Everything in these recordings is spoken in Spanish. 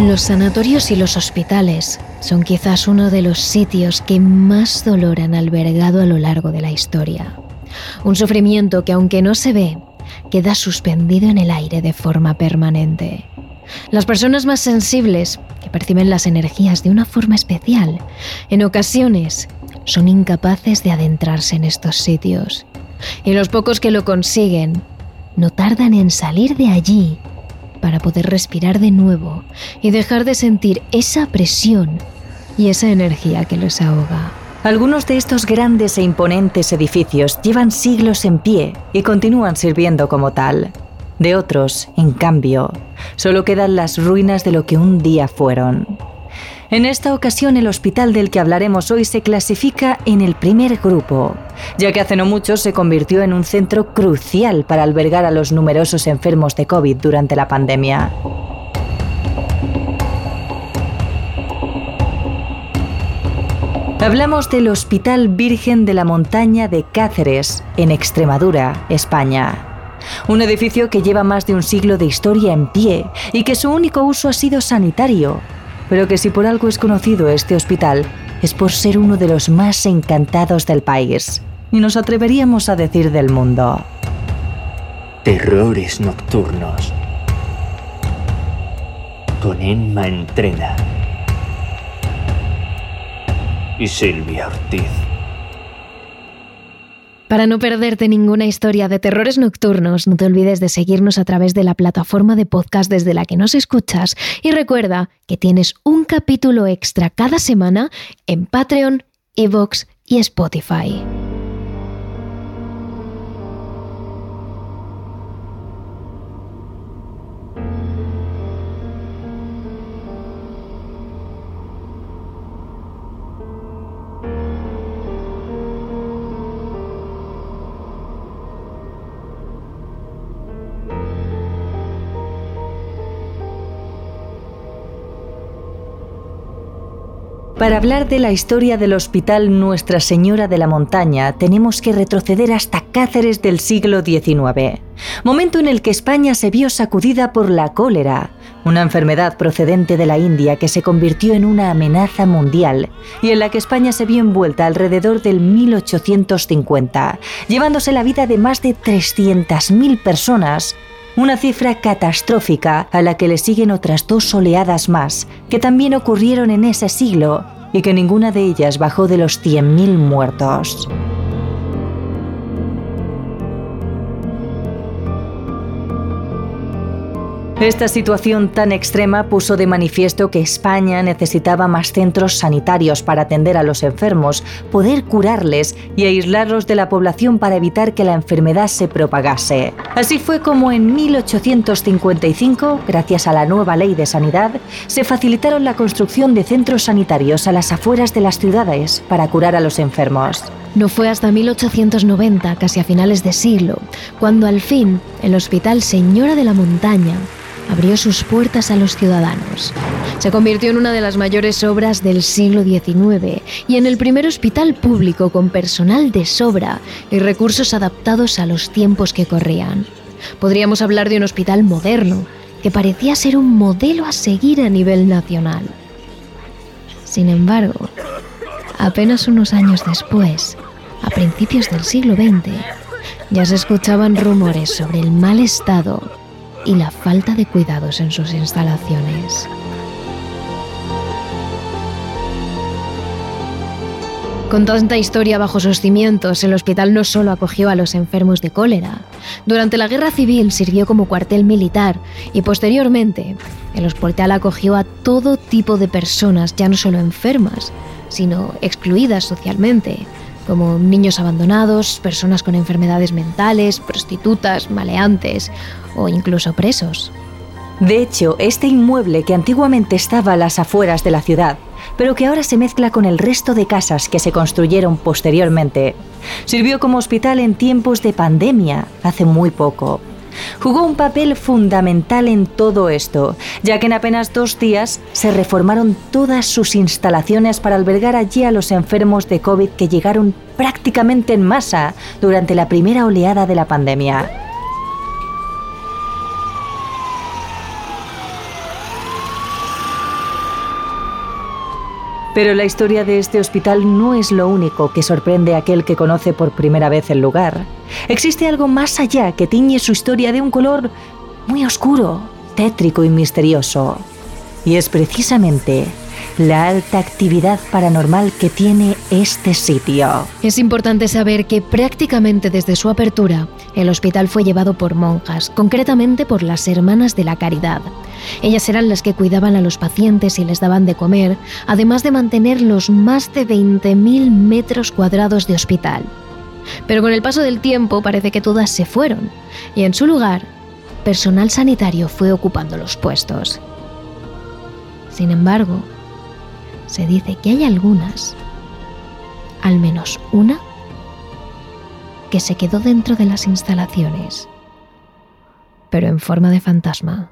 Los sanatorios y los hospitales son quizás uno de los sitios que más dolor han albergado a lo largo de la historia. Un sufrimiento que aunque no se ve, queda suspendido en el aire de forma permanente. Las personas más sensibles, que perciben las energías de una forma especial, en ocasiones son incapaces de adentrarse en estos sitios. Y los pocos que lo consiguen no tardan en salir de allí para poder respirar de nuevo y dejar de sentir esa presión y esa energía que los ahoga. Algunos de estos grandes e imponentes edificios llevan siglos en pie y continúan sirviendo como tal. De otros, en cambio, solo quedan las ruinas de lo que un día fueron. En esta ocasión el hospital del que hablaremos hoy se clasifica en el primer grupo, ya que hace no mucho se convirtió en un centro crucial para albergar a los numerosos enfermos de COVID durante la pandemia. Hablamos del Hospital Virgen de la Montaña de Cáceres, en Extremadura, España. Un edificio que lleva más de un siglo de historia en pie y que su único uso ha sido sanitario, pero que si por algo es conocido este hospital, es por ser uno de los más encantados del país, y nos atreveríamos a decir del mundo. Terrores nocturnos. Con Emma Entrena. Y Silvia Ortiz. Para no perderte ninguna historia de terrores nocturnos, no te olvides de seguirnos a través de la plataforma de podcast desde la que nos escuchas y recuerda que tienes un capítulo extra cada semana en Patreon, Evox y Spotify. Para hablar de la historia del Hospital Nuestra Señora de la Montaña, tenemos que retroceder hasta Cáceres del siglo XIX, momento en el que España se vio sacudida por la cólera, una enfermedad procedente de la India que se convirtió en una amenaza mundial y en la que España se vio envuelta alrededor del 1850, llevándose la vida de más de 300.000 personas una cifra catastrófica a la que le siguen otras dos oleadas más, que también ocurrieron en ese siglo y que ninguna de ellas bajó de los 100.000 muertos. Esta situación tan extrema puso de manifiesto que España necesitaba más centros sanitarios para atender a los enfermos, poder curarles y aislarlos de la población para evitar que la enfermedad se propagase. Así fue como en 1855, gracias a la nueva ley de sanidad, se facilitaron la construcción de centros sanitarios a las afueras de las ciudades para curar a los enfermos. No fue hasta 1890, casi a finales de siglo, cuando al fin el Hospital Señora de la Montaña abrió sus puertas a los ciudadanos. Se convirtió en una de las mayores obras del siglo XIX y en el primer hospital público con personal de sobra y recursos adaptados a los tiempos que corrían. Podríamos hablar de un hospital moderno, que parecía ser un modelo a seguir a nivel nacional. Sin embargo, apenas unos años después, a principios del siglo XX, ya se escuchaban rumores sobre el mal estado y la falta de cuidados en sus instalaciones. Con tanta historia bajo sus cimientos, el hospital no solo acogió a los enfermos de cólera. Durante la Guerra Civil sirvió como cuartel militar y posteriormente el hospital acogió a todo tipo de personas, ya no solo enfermas, sino excluidas socialmente, como niños abandonados, personas con enfermedades mentales, prostitutas, maleantes o incluso presos. De hecho, este inmueble que antiguamente estaba a las afueras de la ciudad, pero que ahora se mezcla con el resto de casas que se construyeron posteriormente, Sirvió como hospital en tiempos de pandemia, hace muy poco. Jugó un papel fundamental en todo esto, ya que en apenas dos días se reformaron todas sus instalaciones para albergar allí a los enfermos de COVID que llegaron prácticamente en masa durante la primera oleada de la pandemia. Pero la historia de este hospital no es lo único que sorprende a aquel que conoce por primera vez el lugar. Existe algo más allá que tiñe su historia de un color muy oscuro, tétrico y misterioso. Y es precisamente la alta actividad paranormal que tiene este sitio. Es importante saber que prácticamente desde su apertura, el hospital fue llevado por monjas, concretamente por las Hermanas de la Caridad. Ellas eran las que cuidaban a los pacientes y les daban de comer, además de mantener los más de 20.000 metros cuadrados de hospital. Pero con el paso del tiempo parece que todas se fueron, y en su lugar, personal sanitario fue ocupando los puestos. Sin embargo, se dice que hay algunas, al menos una, que se quedó dentro de las instalaciones, pero en forma de fantasma.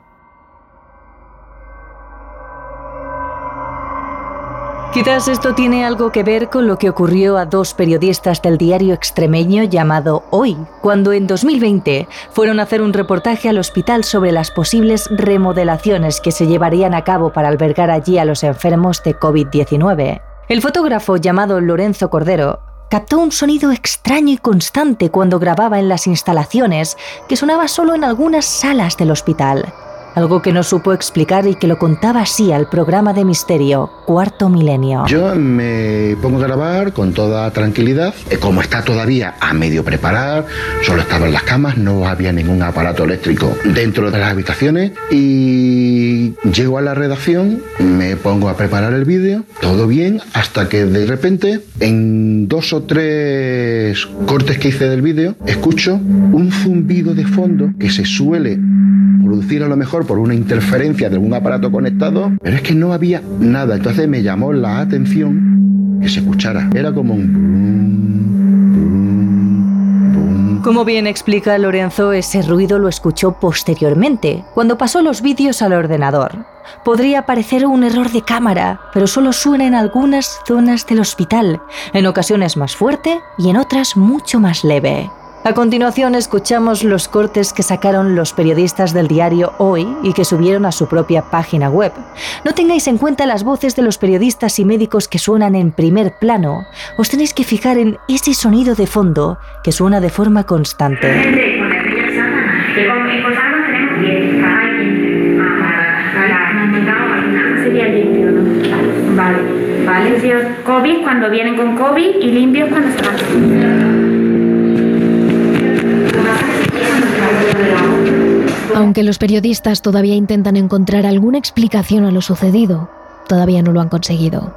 Quizás esto tiene algo que ver con lo que ocurrió a dos periodistas del diario extremeño llamado Hoy, cuando en 2020 fueron a hacer un reportaje al hospital sobre las posibles remodelaciones que se llevarían a cabo para albergar allí a los enfermos de COVID-19. El fotógrafo llamado Lorenzo Cordero captó un sonido extraño y constante cuando grababa en las instalaciones que sonaba solo en algunas salas del hospital algo que no supo explicar y que lo contaba así al programa de misterio Cuarto Milenio. Yo me pongo a grabar con toda tranquilidad, eh, como está todavía a medio preparar, solo estaban las camas, no había ningún aparato eléctrico dentro de las habitaciones y llego a la redacción, me pongo a preparar el vídeo, todo bien, hasta que de repente en dos o tres cortes que hice del vídeo, escucho un zumbido de fondo que se suele producir a lo mejor por una interferencia de algún aparato conectado, pero es que no había nada. Entonces me llamó la atención que se escuchara. Era como un... Como bien explica Lorenzo, ese ruido lo escuchó posteriormente, cuando pasó los vídeos al ordenador. Podría parecer un error de cámara, pero solo suena en algunas zonas del hospital, en ocasiones más fuerte y en otras mucho más leve. A continuación escuchamos los cortes que sacaron los periodistas del diario Hoy y que subieron a su propia página web. No tengáis en cuenta las voces de los periodistas y médicos que suenan en primer plano. Os tenéis que fijar en ese sonido de fondo que suena de forma constante. COVID cuando vienen con COVID y limpios cuando se van. Aunque los periodistas todavía intentan encontrar alguna explicación a lo sucedido, todavía no lo han conseguido.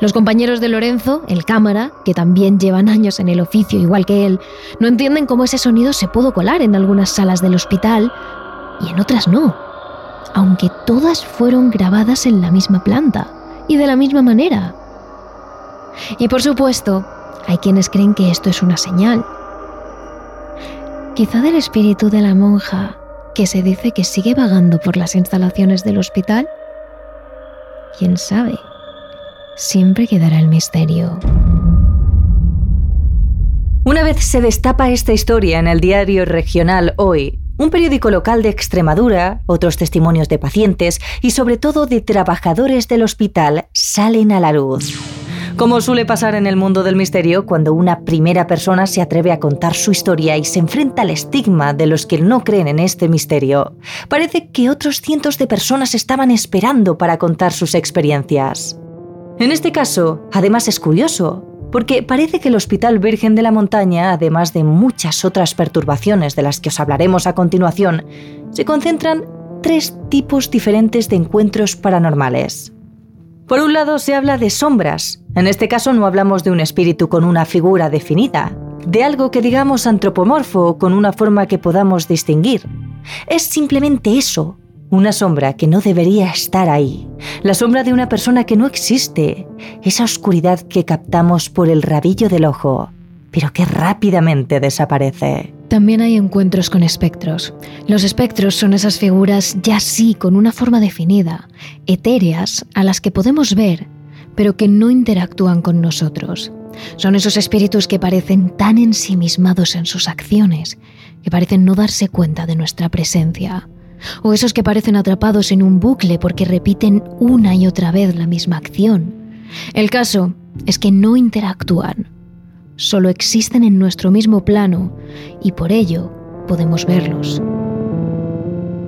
Los compañeros de Lorenzo, el cámara, que también llevan años en el oficio igual que él, no entienden cómo ese sonido se pudo colar en algunas salas del hospital y en otras no, aunque todas fueron grabadas en la misma planta y de la misma manera. Y por supuesto, hay quienes creen que esto es una señal. Quizá del espíritu de la monja que se dice que sigue vagando por las instalaciones del hospital? ¿Quién sabe? Siempre quedará el misterio. Una vez se destapa esta historia en el diario regional Hoy, un periódico local de Extremadura, otros testimonios de pacientes y sobre todo de trabajadores del hospital salen a la luz. Como suele pasar en el mundo del misterio, cuando una primera persona se atreve a contar su historia y se enfrenta al estigma de los que no creen en este misterio, parece que otros cientos de personas estaban esperando para contar sus experiencias. En este caso, además es curioso, porque parece que el Hospital Virgen de la Montaña, además de muchas otras perturbaciones de las que os hablaremos a continuación, se concentran tres tipos diferentes de encuentros paranormales. Por un lado se habla de sombras. En este caso no hablamos de un espíritu con una figura definida, de algo que digamos antropomorfo o con una forma que podamos distinguir. Es simplemente eso, una sombra que no debería estar ahí, la sombra de una persona que no existe, esa oscuridad que captamos por el rabillo del ojo, pero que rápidamente desaparece. También hay encuentros con espectros. Los espectros son esas figuras ya sí con una forma definida, etéreas, a las que podemos ver, pero que no interactúan con nosotros. Son esos espíritus que parecen tan ensimismados en sus acciones, que parecen no darse cuenta de nuestra presencia. O esos que parecen atrapados en un bucle porque repiten una y otra vez la misma acción. El caso es que no interactúan, solo existen en nuestro mismo plano y por ello podemos verlos.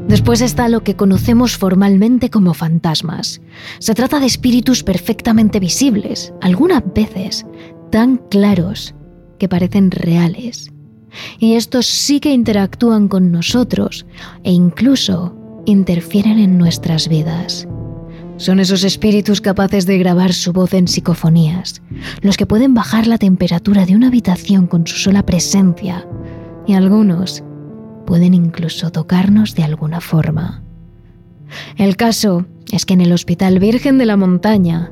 Después está lo que conocemos formalmente como fantasmas. Se trata de espíritus perfectamente visibles, algunas veces tan claros que parecen reales. Y estos sí que interactúan con nosotros e incluso interfieren en nuestras vidas. Son esos espíritus capaces de grabar su voz en psicofonías, los que pueden bajar la temperatura de una habitación con su sola presencia, y algunos pueden incluso tocarnos de alguna forma. El caso es que en el Hospital Virgen de la Montaña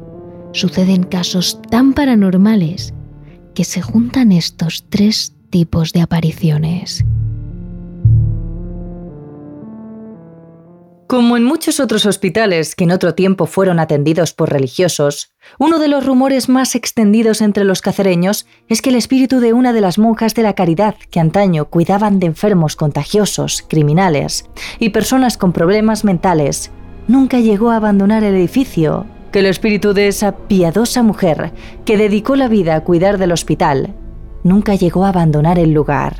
suceden casos tan paranormales que se juntan estos tres tipos de apariciones. Como en muchos otros hospitales que en otro tiempo fueron atendidos por religiosos, uno de los rumores más extendidos entre los cacereños es que el espíritu de una de las monjas de la caridad que antaño cuidaban de enfermos contagiosos, criminales y personas con problemas mentales, nunca llegó a abandonar el edificio, que el espíritu de esa piadosa mujer que dedicó la vida a cuidar del hospital nunca llegó a abandonar el lugar.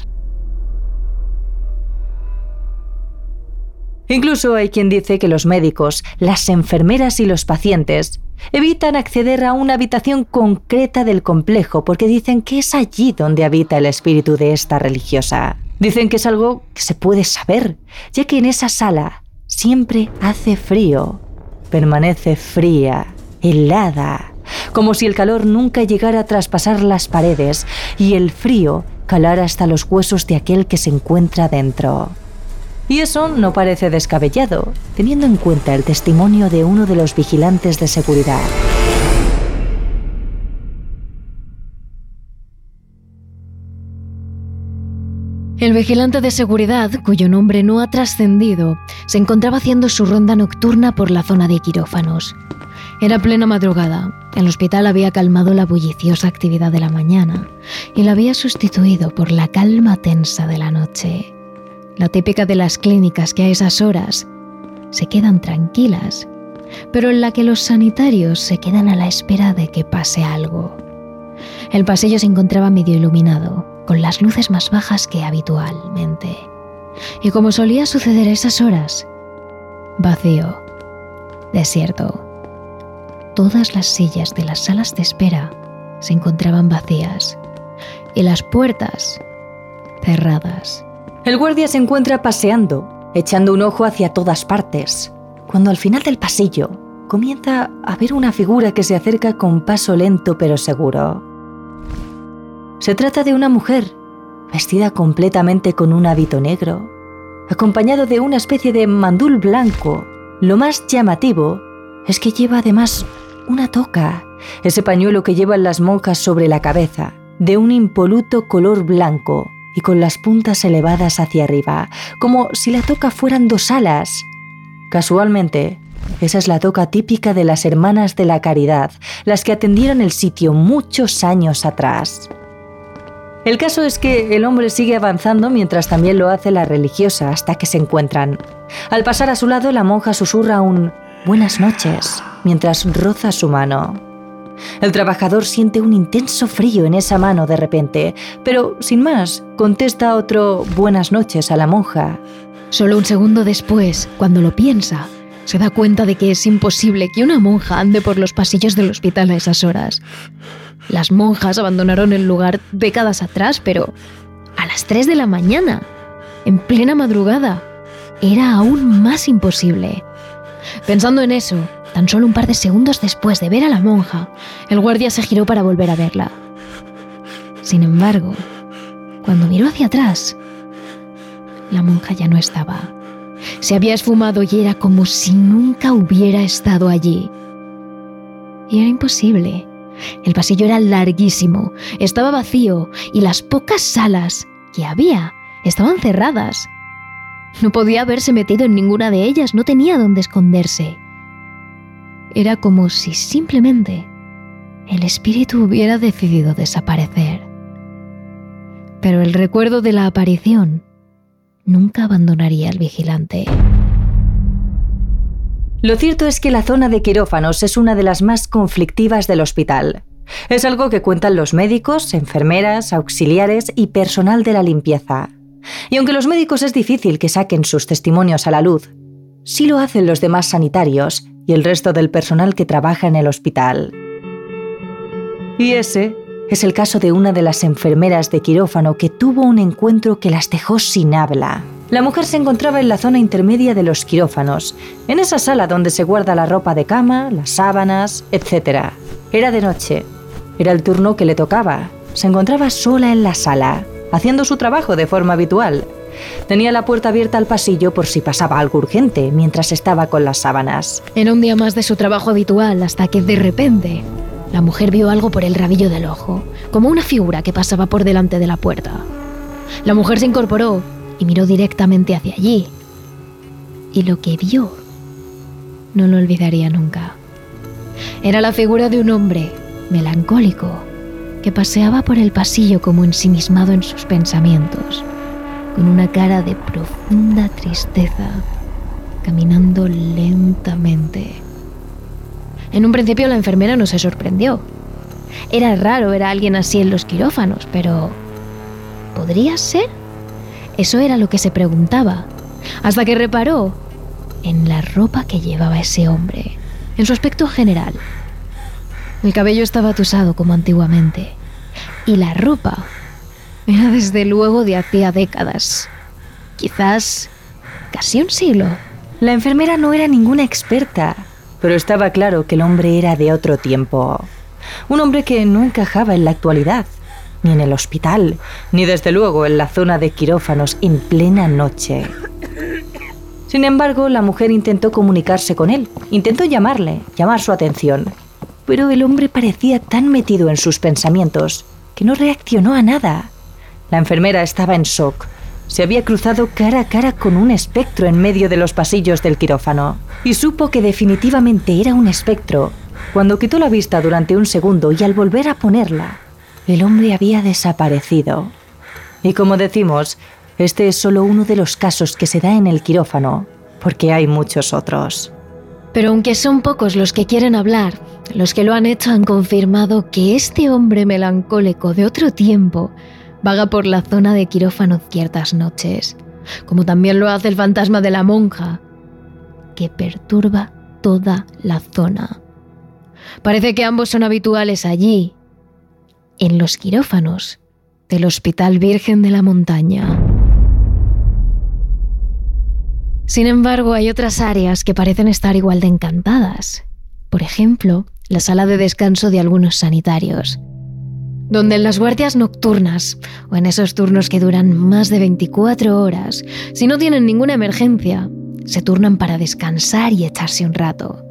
Incluso hay quien dice que los médicos, las enfermeras y los pacientes evitan acceder a una habitación concreta del complejo porque dicen que es allí donde habita el espíritu de esta religiosa. Dicen que es algo que se puede saber, ya que en esa sala siempre hace frío, permanece fría, helada, como si el calor nunca llegara a traspasar las paredes y el frío calara hasta los huesos de aquel que se encuentra dentro. Y eso no parece descabellado, teniendo en cuenta el testimonio de uno de los vigilantes de seguridad. El vigilante de seguridad, cuyo nombre no ha trascendido, se encontraba haciendo su ronda nocturna por la zona de quirófanos. Era plena madrugada. El hospital había calmado la bulliciosa actividad de la mañana y la había sustituido por la calma tensa de la noche la típica de las clínicas que a esas horas se quedan tranquilas, pero en la que los sanitarios se quedan a la espera de que pase algo. El pasillo se encontraba medio iluminado, con las luces más bajas que habitualmente. Y como solía suceder a esas horas, vacío, desierto. Todas las sillas de las salas de espera se encontraban vacías y las puertas cerradas. El guardia se encuentra paseando, echando un ojo hacia todas partes, cuando al final del pasillo comienza a ver una figura que se acerca con paso lento pero seguro. Se trata de una mujer, vestida completamente con un hábito negro, acompañado de una especie de mandul blanco. Lo más llamativo es que lleva además una toca, ese pañuelo que llevan las monjas sobre la cabeza, de un impoluto color blanco, y con las puntas elevadas hacia arriba, como si la toca fueran dos alas. Casualmente, esa es la toca típica de las Hermanas de la Caridad, las que atendieron el sitio muchos años atrás. El caso es que el hombre sigue avanzando mientras también lo hace la religiosa hasta que se encuentran. Al pasar a su lado, la monja susurra un buenas noches mientras roza su mano. El trabajador siente un intenso frío en esa mano de repente, pero sin más, contesta otro buenas noches a la monja. Solo un segundo después, cuando lo piensa, se da cuenta de que es imposible que una monja ande por los pasillos del hospital a esas horas. Las monjas abandonaron el lugar décadas atrás, pero a las 3 de la mañana, en plena madrugada, era aún más imposible. Pensando en eso, Tan solo un par de segundos después de ver a la monja, el guardia se giró para volver a verla. Sin embargo, cuando miró hacia atrás, la monja ya no estaba. Se había esfumado y era como si nunca hubiera estado allí. Y era imposible. El pasillo era larguísimo, estaba vacío y las pocas salas que había estaban cerradas. No podía haberse metido en ninguna de ellas, no tenía dónde esconderse. Era como si simplemente el espíritu hubiera decidido desaparecer. Pero el recuerdo de la aparición nunca abandonaría al vigilante. Lo cierto es que la zona de quirófanos es una de las más conflictivas del hospital. Es algo que cuentan los médicos, enfermeras, auxiliares y personal de la limpieza. Y aunque los médicos es difícil que saquen sus testimonios a la luz, sí lo hacen los demás sanitarios y el resto del personal que trabaja en el hospital. Y ese es el caso de una de las enfermeras de quirófano que tuvo un encuentro que las dejó sin habla. La mujer se encontraba en la zona intermedia de los quirófanos, en esa sala donde se guarda la ropa de cama, las sábanas, etc. Era de noche. Era el turno que le tocaba. Se encontraba sola en la sala, haciendo su trabajo de forma habitual. Tenía la puerta abierta al pasillo por si pasaba algo urgente mientras estaba con las sábanas. Era un día más de su trabajo habitual hasta que de repente la mujer vio algo por el rabillo del ojo, como una figura que pasaba por delante de la puerta. La mujer se incorporó y miró directamente hacia allí. Y lo que vio no lo olvidaría nunca. Era la figura de un hombre melancólico que paseaba por el pasillo como ensimismado en sus pensamientos, con una cara de profunda tristeza, caminando lentamente. En un principio la enfermera no se sorprendió. Era raro ver a alguien así en los quirófanos, pero ¿podría ser? Eso era lo que se preguntaba, hasta que reparó en la ropa que llevaba ese hombre, en su aspecto general. El cabello estaba atusado como antiguamente, y la ropa era desde luego de hacía décadas, quizás casi un siglo. La enfermera no era ninguna experta, pero estaba claro que el hombre era de otro tiempo. Un hombre que no encajaba en la actualidad ni en el hospital, ni desde luego en la zona de quirófanos en plena noche. Sin embargo, la mujer intentó comunicarse con él, intentó llamarle, llamar su atención, pero el hombre parecía tan metido en sus pensamientos que no reaccionó a nada. La enfermera estaba en shock. Se había cruzado cara a cara con un espectro en medio de los pasillos del quirófano y supo que definitivamente era un espectro cuando quitó la vista durante un segundo y al volver a ponerla, el hombre había desaparecido. Y como decimos, este es solo uno de los casos que se da en el quirófano, porque hay muchos otros. Pero aunque son pocos los que quieren hablar, los que lo han hecho han confirmado que este hombre melancólico de otro tiempo vaga por la zona de quirófano ciertas noches, como también lo hace el fantasma de la monja, que perturba toda la zona. Parece que ambos son habituales allí, en los quirófanos del Hospital Virgen de la Montaña. Sin embargo, hay otras áreas que parecen estar igual de encantadas. Por ejemplo, la sala de descanso de algunos sanitarios, donde en las guardias nocturnas o en esos turnos que duran más de 24 horas, si no tienen ninguna emergencia, se turnan para descansar y echarse un rato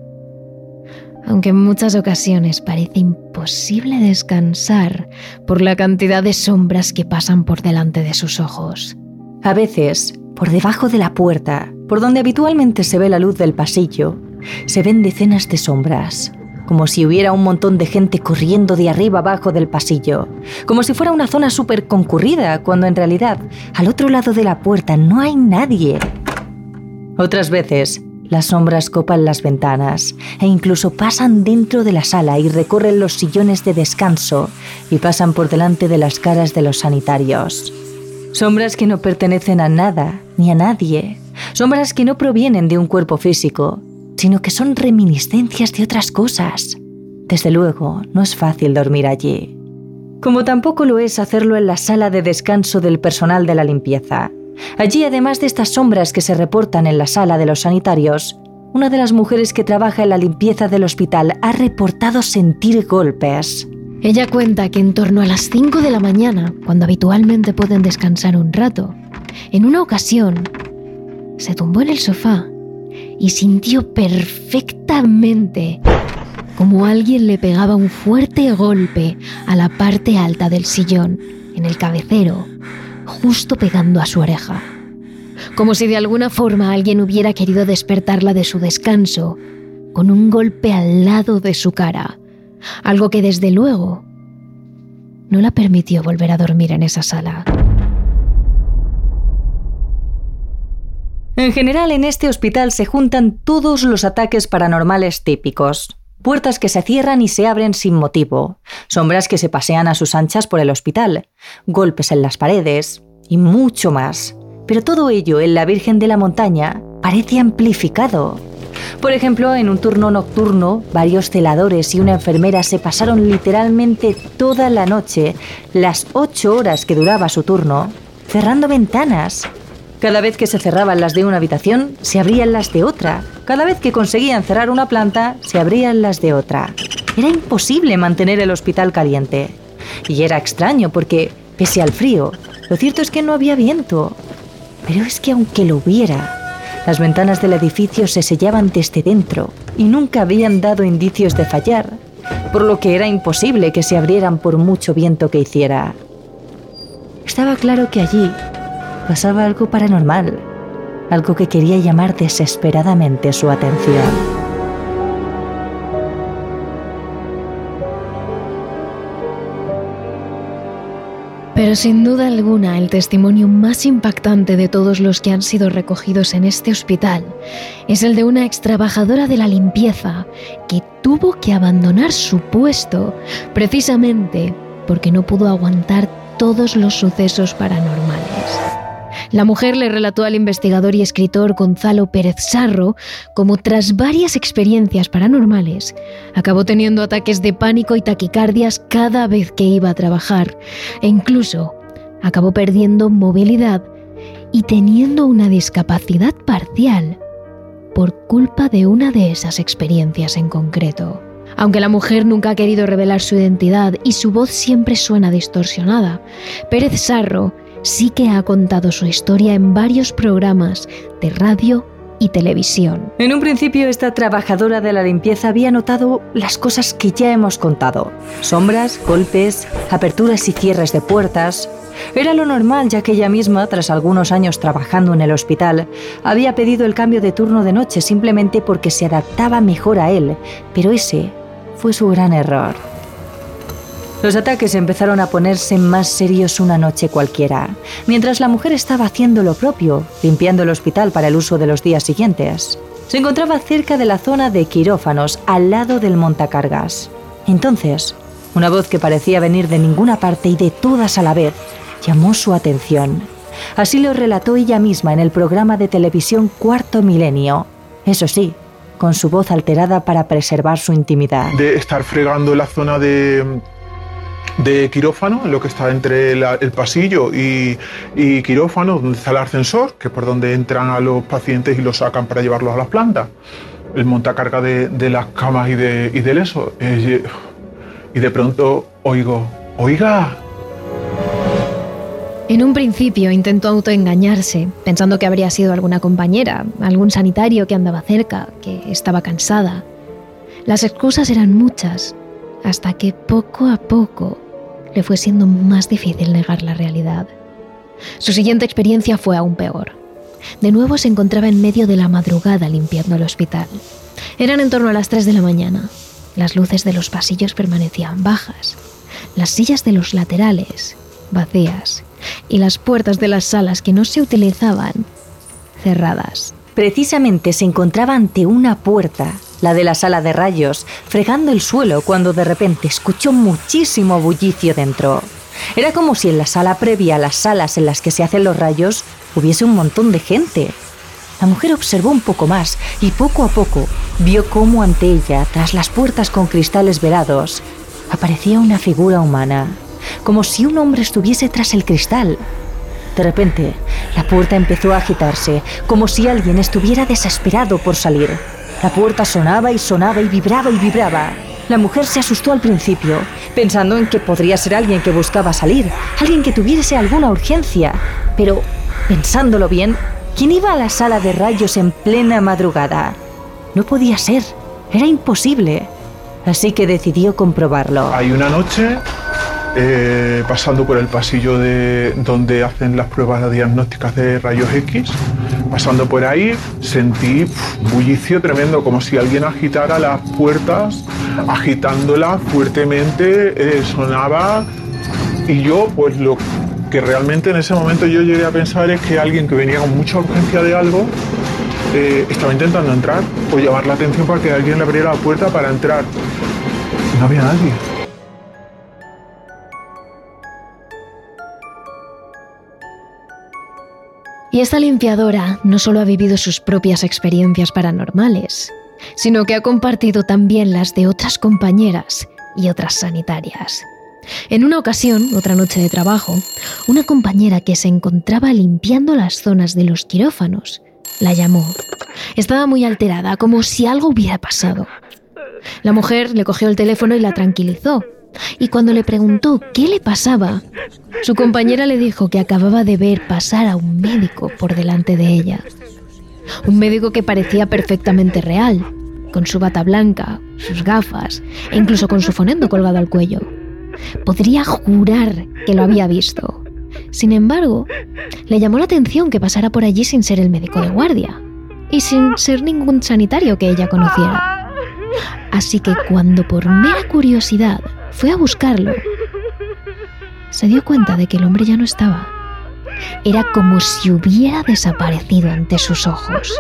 aunque en muchas ocasiones parece imposible descansar por la cantidad de sombras que pasan por delante de sus ojos. A veces, por debajo de la puerta, por donde habitualmente se ve la luz del pasillo, se ven decenas de sombras, como si hubiera un montón de gente corriendo de arriba abajo del pasillo, como si fuera una zona súper concurrida, cuando en realidad al otro lado de la puerta no hay nadie. Otras veces, las sombras copan las ventanas e incluso pasan dentro de la sala y recorren los sillones de descanso y pasan por delante de las caras de los sanitarios. Sombras que no pertenecen a nada ni a nadie. Sombras que no provienen de un cuerpo físico, sino que son reminiscencias de otras cosas. Desde luego, no es fácil dormir allí. Como tampoco lo es hacerlo en la sala de descanso del personal de la limpieza, Allí, además de estas sombras que se reportan en la sala de los sanitarios, una de las mujeres que trabaja en la limpieza del hospital ha reportado sentir golpes. Ella cuenta que en torno a las 5 de la mañana, cuando habitualmente pueden descansar un rato, en una ocasión se tumbó en el sofá y sintió perfectamente como alguien le pegaba un fuerte golpe a la parte alta del sillón, en el cabecero, justo pegando a su oreja. Como si de alguna forma alguien hubiera querido despertarla de su descanso, con un golpe al lado de su cara, algo que desde luego no la permitió volver a dormir en esa sala. En general, en este hospital se juntan todos los ataques paranormales típicos. Puertas que se cierran y se abren sin motivo, sombras que se pasean a sus anchas por el hospital, golpes en las paredes y mucho más. Pero todo ello en la Virgen de la Montaña parece amplificado. Por ejemplo, en un turno nocturno, varios celadores y una enfermera se pasaron literalmente toda la noche, las ocho horas que duraba su turno, cerrando ventanas, cada vez que se cerraban las de una habitación, se abrían las de otra. Cada vez que conseguían cerrar una planta, se abrían las de otra. Era imposible mantener el hospital caliente. Y era extraño porque, pese al frío, lo cierto es que no había viento. Pero es que aunque lo hubiera, las ventanas del edificio se sellaban desde dentro y nunca habían dado indicios de fallar, por lo que era imposible que se abrieran por mucho viento que hiciera. Estaba claro que allí pasaba algo paranormal, algo que quería llamar desesperadamente su atención. Pero sin duda alguna el testimonio más impactante de todos los que han sido recogidos en este hospital es el de una ex trabajadora de la limpieza que tuvo que abandonar su puesto precisamente porque no pudo aguantar todos los sucesos paranormales. La mujer le relató al investigador y escritor Gonzalo Pérez Sarro cómo tras varias experiencias paranormales acabó teniendo ataques de pánico y taquicardias cada vez que iba a trabajar e incluso acabó perdiendo movilidad y teniendo una discapacidad parcial por culpa de una de esas experiencias en concreto. Aunque la mujer nunca ha querido revelar su identidad y su voz siempre suena distorsionada, Pérez Sarro sí que ha contado su historia en varios programas de radio y televisión. En un principio esta trabajadora de la limpieza había notado las cosas que ya hemos contado. Sombras, golpes, aperturas y cierres de puertas. Era lo normal ya que ella misma, tras algunos años trabajando en el hospital, había pedido el cambio de turno de noche simplemente porque se adaptaba mejor a él, pero ese fue su gran error. Los ataques empezaron a ponerse más serios una noche cualquiera, mientras la mujer estaba haciendo lo propio, limpiando el hospital para el uso de los días siguientes. Se encontraba cerca de la zona de quirófanos, al lado del montacargas. Entonces, una voz que parecía venir de ninguna parte y de todas a la vez llamó su atención. Así lo relató ella misma en el programa de televisión Cuarto Milenio. Eso sí, con su voz alterada para preservar su intimidad. De estar fregando la zona de, de quirófano, en lo que está entre el pasillo y, quirófano, donde está el ascensor, que es por donde entran a los pacientes y los sacan para llevarlos a las plantas. El montacarga de, de las camas y, de, y del eso. Eh, y de pronto oigo, oiga. En un principio intentó autoengañarse, pensando que habría sido alguna compañera, algún sanitario que andaba cerca, que estaba cansada. Las excusas eran muchas, hasta que poco a poco le fue siendo más difícil negar la realidad. Su siguiente experiencia fue aún peor. De nuevo se encontraba en medio de la madrugada limpiando el hospital. Eran en torno a las 3 de la mañana. Las luces de los pasillos permanecían bajas, las sillas de los laterales vacías y las puertas de las salas que no se utilizaban cerradas. Precisamente se encontraba ante una puerta la de la sala de rayos, fregando el suelo cuando de repente escuchó muchísimo bullicio dentro. Era como si en la sala previa a las salas en las que se hacen los rayos hubiese un montón de gente. La mujer observó un poco más y poco a poco vio cómo ante ella, tras las puertas con cristales velados, aparecía una figura humana, como si un hombre estuviese tras el cristal. De repente, la puerta empezó a agitarse, como si alguien estuviera desesperado por salir. La puerta sonaba y sonaba y vibraba y vibraba. La mujer se asustó al principio, pensando en que podría ser alguien que buscaba salir, alguien que tuviese alguna urgencia. Pero, pensándolo bien, ¿quién iba a la sala de rayos en plena madrugada? No podía ser, era imposible. así que decidió comprobarlo. Hay una noche, eh, pasando por el pasillo de donde hacen las pruebas diagnósticas de rayos X, pasando por ahí, sentí bullicio tremendo, como si alguien agitara las puertas, agitándolas fuertemente, eh, sonaba y yo, pues lo que realmente en ese momento yo llegué a pensar es que alguien que venía con mucha urgencia de algo eh, estaba intentando entrar o llamar la atención para que alguien le abriera la puerta para entrar. No había nadie. Y esta limpiadora no solo ha vivido sus propias experiencias paranormales, sino que ha compartido también las de otras compañeras y otras sanitarias. En una ocasión, otra noche de trabajo, una compañera que se encontraba limpiando las zonas de los quirófanos la llamó. Estaba muy alterada, como si algo hubiera pasado. La mujer le cogió el teléfono y la tranquilizó. Y cuando le preguntó qué le pasaba, su compañera le dijo que acababa de ver pasar a un médico por delante de ella. Un médico que parecía perfectamente real, con su bata blanca, sus gafas e incluso con su fonendo colgado al cuello. Podría jurar que lo había visto. Sin embargo, le llamó la atención que pasara por allí sin ser el médico de guardia y sin ser ningún sanitario que ella conociera. Así que cuando por mera curiosidad fue a buscarlo, se dio cuenta de que el hombre ya no estaba. Era como si hubiera desaparecido ante sus ojos.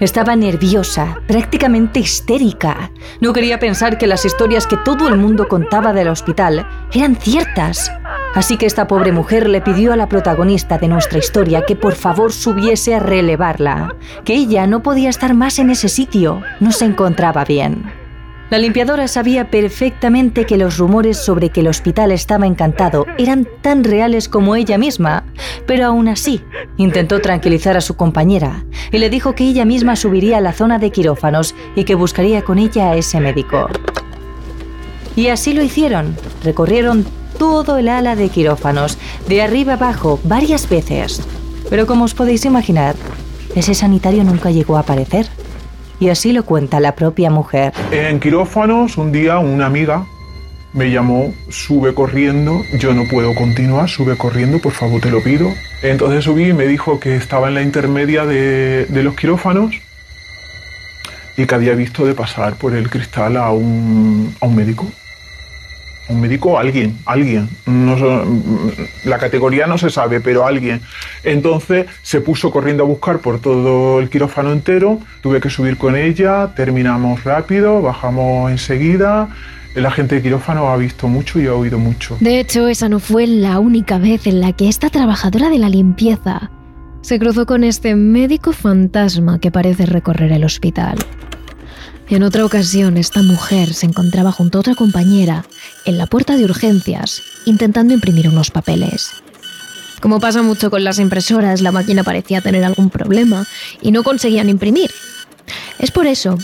Estaba nerviosa, prácticamente histérica. No quería pensar que las historias que todo el mundo contaba del hospital eran ciertas. Así que esta pobre mujer le pidió a la protagonista de nuestra historia que por favor subiese a relevarla, que ella no podía estar más en ese sitio, no se encontraba bien. La limpiadora sabía perfectamente que los rumores sobre que el hospital estaba encantado eran tan reales como ella misma, pero aún así intentó tranquilizar a su compañera y le dijo que ella misma subiría a la zona de quirófanos y que buscaría con ella a ese médico. Y así lo hicieron. Recorrieron todo el ala de quirófanos, de arriba abajo, varias veces. Pero como os podéis imaginar, ese sanitario nunca llegó a aparecer. Y así lo cuenta la propia mujer. En quirófanos, un día una amiga me llamó, sube corriendo, yo no puedo continuar, sube corriendo, por favor te lo pido. Entonces subí y me dijo que estaba en la intermedia de, los quirófanos y que había visto de pasar por el cristal a un médico. Un médico, alguien, alguien. No, la categoría no se sabe, pero alguien. Entonces se puso corriendo a buscar por todo el quirófano entero. Tuve que subir con ella, terminamos rápido, bajamos enseguida. El agente de quirófano ha visto mucho y ha oído mucho. De hecho, esa no fue la única vez en la que esta trabajadora de la limpieza se cruzó con este médico fantasma que parece recorrer el hospital. En otra ocasión, esta mujer se encontraba junto a otra compañera en la puerta de urgencias intentando imprimir unos papeles. Como pasa mucho con las impresoras, la máquina parecía tener algún problema y no conseguían imprimir. Es por eso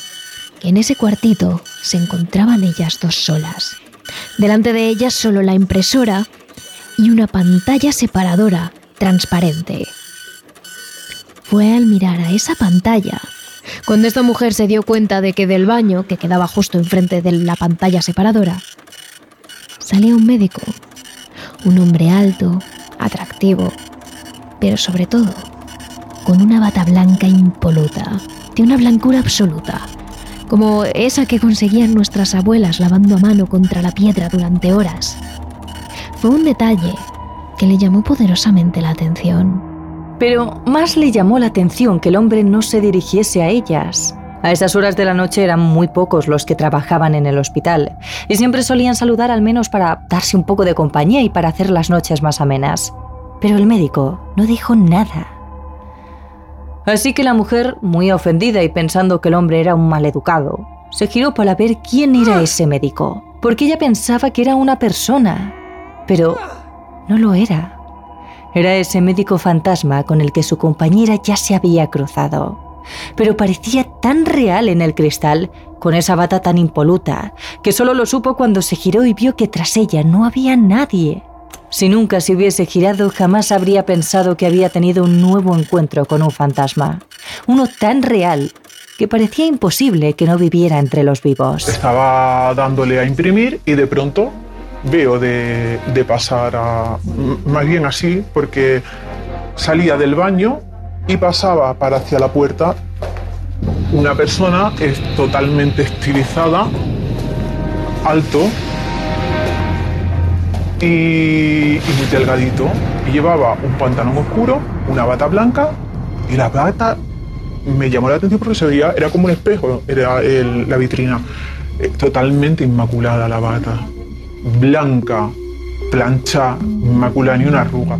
que en ese cuartito se encontraban ellas dos solas. Delante de ellas solo la impresora y una pantalla separadora transparente. Fue al mirar a esa pantalla cuando esta mujer se dio cuenta de que del baño, que quedaba justo enfrente de la pantalla separadora, salía un médico, un hombre alto, atractivo, pero sobre todo con una bata blanca impoluta, de una blancura absoluta, como esa que conseguían nuestras abuelas lavando a mano contra la piedra durante horas. Fue un detalle que le llamó poderosamente la atención. Pero más le llamó la atención que el hombre no se dirigiese a ellas. A esas horas de la noche eran muy pocos los que trabajaban en el hospital y siempre solían saludar al menos para darse un poco de compañía y para hacer las noches más amenas. Pero el médico no dijo nada. Así que la mujer, muy ofendida y pensando que el hombre era un maleducado, se giró para ver quién era ese médico, porque ella pensaba que era una persona, pero no lo era. Era ese médico fantasma con el que su compañera ya se había cruzado. Pero parecía tan real en el cristal, con esa bata tan impoluta, que solo lo supo cuando se giró y vio que tras ella no había nadie. Si nunca se hubiese girado, jamás habría pensado que había tenido un nuevo encuentro con un fantasma. Uno tan real que parecía imposible que no viviera entre los vivos. Estaba dándole a imprimir y de pronto veo de, pasar a... Más bien así, porque salía del baño y pasaba para hacia la puerta una persona es totalmente estilizada, alto y, muy delgadito. Y llevaba un pantalón oscuro, una bata blanca y la bata me llamó la atención porque se veía, era como un espejo, era la vitrina. Eh, Totalmente inmaculada la bata. Blanca, plancha, inmaculada, ni una arruga.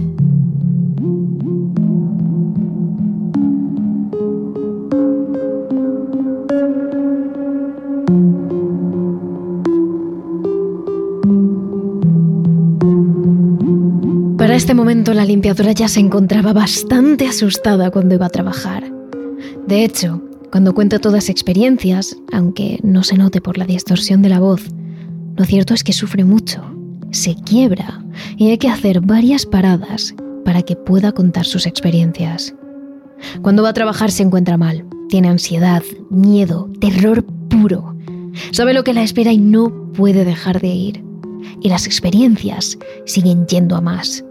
Este momento la limpiadora ya se encontraba bastante asustada cuando iba a trabajar. De hecho, cuando cuenta todas experiencias, aunque no se note por la distorsión de la voz, lo cierto es que sufre mucho, se quiebra y hay que hacer varias paradas para que pueda contar sus experiencias. Cuando va a trabajar se encuentra mal, tiene ansiedad, miedo, terror puro. Sabe lo que la espera y no puede dejar de ir. Y las experiencias siguen yendo a más.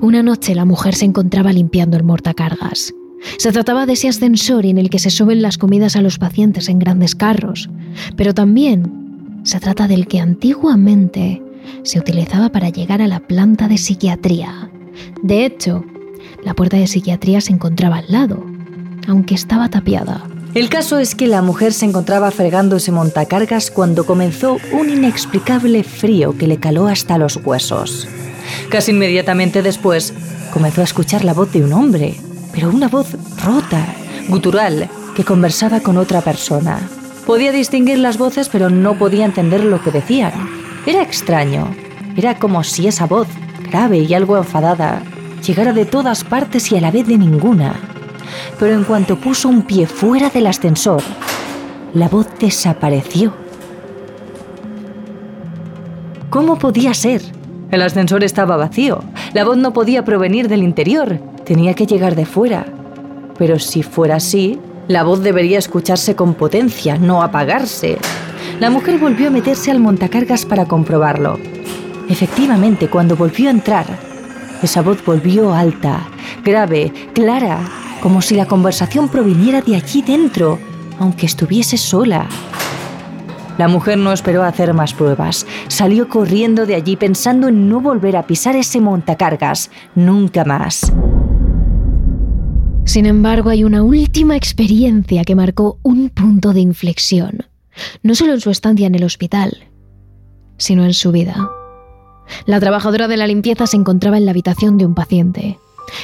Una noche la mujer se encontraba limpiando el mortacargas. Se trataba de ese ascensor en el que se suben las comidas a los pacientes en grandes carros, pero también se trata del que antiguamente se utilizaba para llegar a la planta de psiquiatría. De hecho, la puerta de psiquiatría se encontraba al lado, aunque estaba tapiada. El caso es que la mujer se encontraba fregando ese montacargas cuando comenzó un inexplicable frío que le caló hasta los huesos. Casi inmediatamente después comenzó a escuchar la voz de un hombre, pero una voz rota, gutural, que conversaba con otra persona. Podía distinguir las voces, pero no podía entender lo que decían. Era extraño. Era como si esa voz, grave y algo enfadada, llegara de todas partes y a la vez de ninguna. Pero en cuanto puso un pie fuera del ascensor, la voz desapareció. ¿Cómo podía ser? El ascensor estaba vacío. La voz no podía provenir del interior. Tenía que llegar de fuera. Pero si fuera así, la voz debería escucharse con potencia, no apagarse. La mujer volvió a meterse al montacargas para comprobarlo. Efectivamente, cuando volvió a entrar, esa voz volvió alta, grave, clara, como si la conversación proviniera de allí dentro, aunque estuviese sola. La mujer no esperó hacer más pruebas. Salió corriendo de allí pensando en no volver a pisar ese montacargas nunca más. Sin embargo, hay una última experiencia que marcó un punto de inflexión, no solo en su estancia en el hospital, sino en su vida. La trabajadora de la limpieza se encontraba en la habitación de un paciente.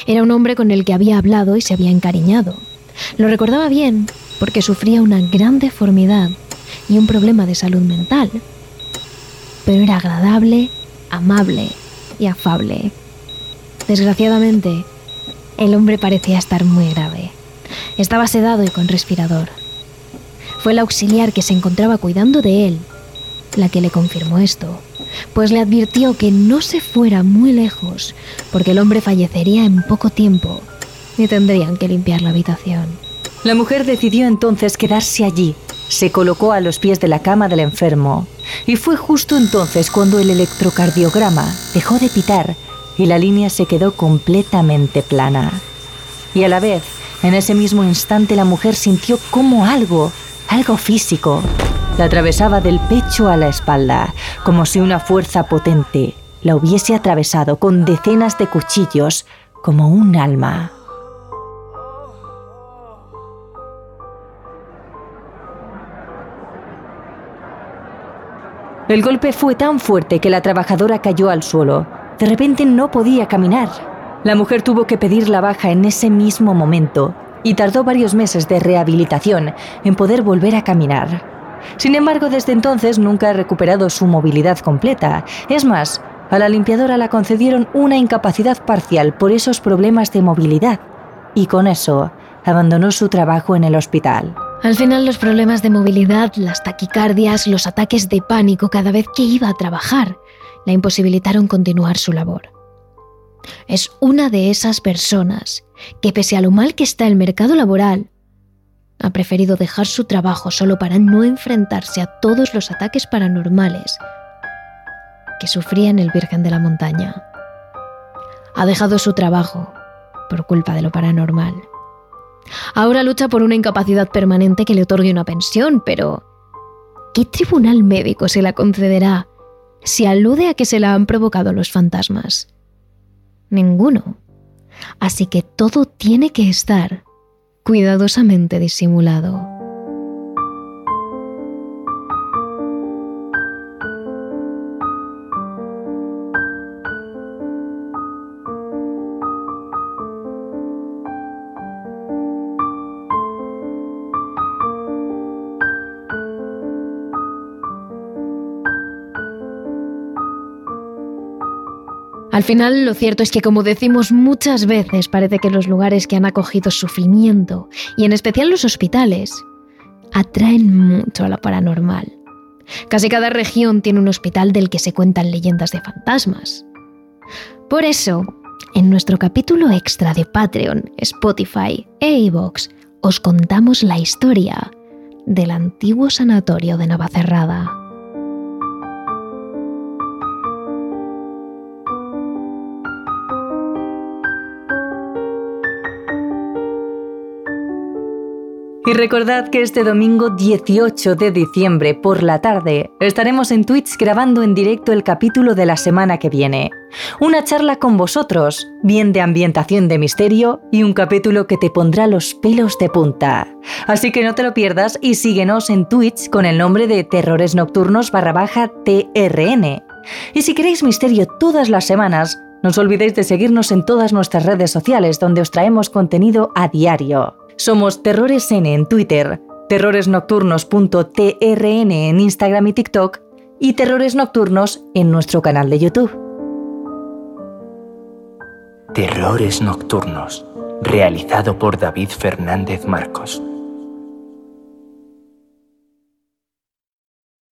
Era un hombre con el que había hablado y se había encariñado. Lo recordaba bien porque sufría una gran deformidad y un problema de salud mental. Pero era agradable, amable y afable. Desgraciadamente, el hombre parecía estar muy grave. Estaba sedado y con respirador. Fue la auxiliar que se encontraba cuidando de él la que le confirmó esto, pues le advirtió que no se fuera muy lejos, porque el hombre fallecería en poco tiempo y tendrían que limpiar la habitación. La mujer decidió entonces quedarse allí. Se colocó a los pies de la cama del enfermo. Y fue justo entonces cuando el electrocardiograma dejó de pitar y la línea se quedó completamente plana. Y a la vez, en ese mismo instante, la mujer sintió como algo, algo físico, la atravesaba del pecho a la espalda, como si una fuerza potente la hubiese atravesado con decenas de cuchillos, como un alma. El golpe fue tan fuerte que la trabajadora cayó al suelo. De repente no podía caminar. La mujer tuvo que pedir la baja en ese mismo momento y tardó varios meses de rehabilitación en poder volver a caminar. Sin embargo, desde entonces nunca ha recuperado su movilidad completa. Es más, a la limpiadora la concedieron una incapacidad parcial por esos problemas de movilidad. Y con eso, abandonó su trabajo en el hospital. Al final los problemas de movilidad, las taquicardias, los ataques de pánico cada vez que iba a trabajar, la imposibilitaron continuar su labor. Es una de esas personas que pese a lo mal que está el mercado laboral, ha preferido dejar su trabajo solo para no enfrentarse a todos los ataques paranormales que sufría en el Virgen de la Montaña. Ha dejado su trabajo por culpa de lo paranormal. Ahora lucha por una incapacidad permanente que le otorgue una pensión, pero ¿qué tribunal médico se la concederá si alude a que se la han provocado los fantasmas? Ninguno. Así que todo tiene que estar cuidadosamente disimulado. Al final, lo cierto es que, como decimos muchas veces, parece que los lugares que han acogido sufrimiento, y en especial los hospitales, atraen mucho a la paranormal. Casi cada región tiene un hospital del que se cuentan leyendas de fantasmas. Por eso, en nuestro capítulo extra de Patreon, Spotify e iVoox, os contamos la historia del antiguo sanatorio de Navacerrada. Y recordad que este domingo 18 de diciembre por la tarde estaremos en Twitch grabando en directo el capítulo de la semana que viene. Una charla con vosotros, bien de ambientación de misterio y un capítulo que te pondrá los pelos de punta. Así que no te lo pierdas y síguenos en Twitch con el nombre de Terrores Nocturnos barra baja TRN. Y si queréis misterio todas las semanas, no os olvidéis de seguirnos en todas nuestras redes sociales donde os traemos contenido a diario. Somos Terrores N en Twitter, terroresnocturnos.trn en Instagram y TikTok y Terrores Nocturnos en nuestro canal de YouTube. Terrores Nocturnos, realizado por David Fernández Marcos.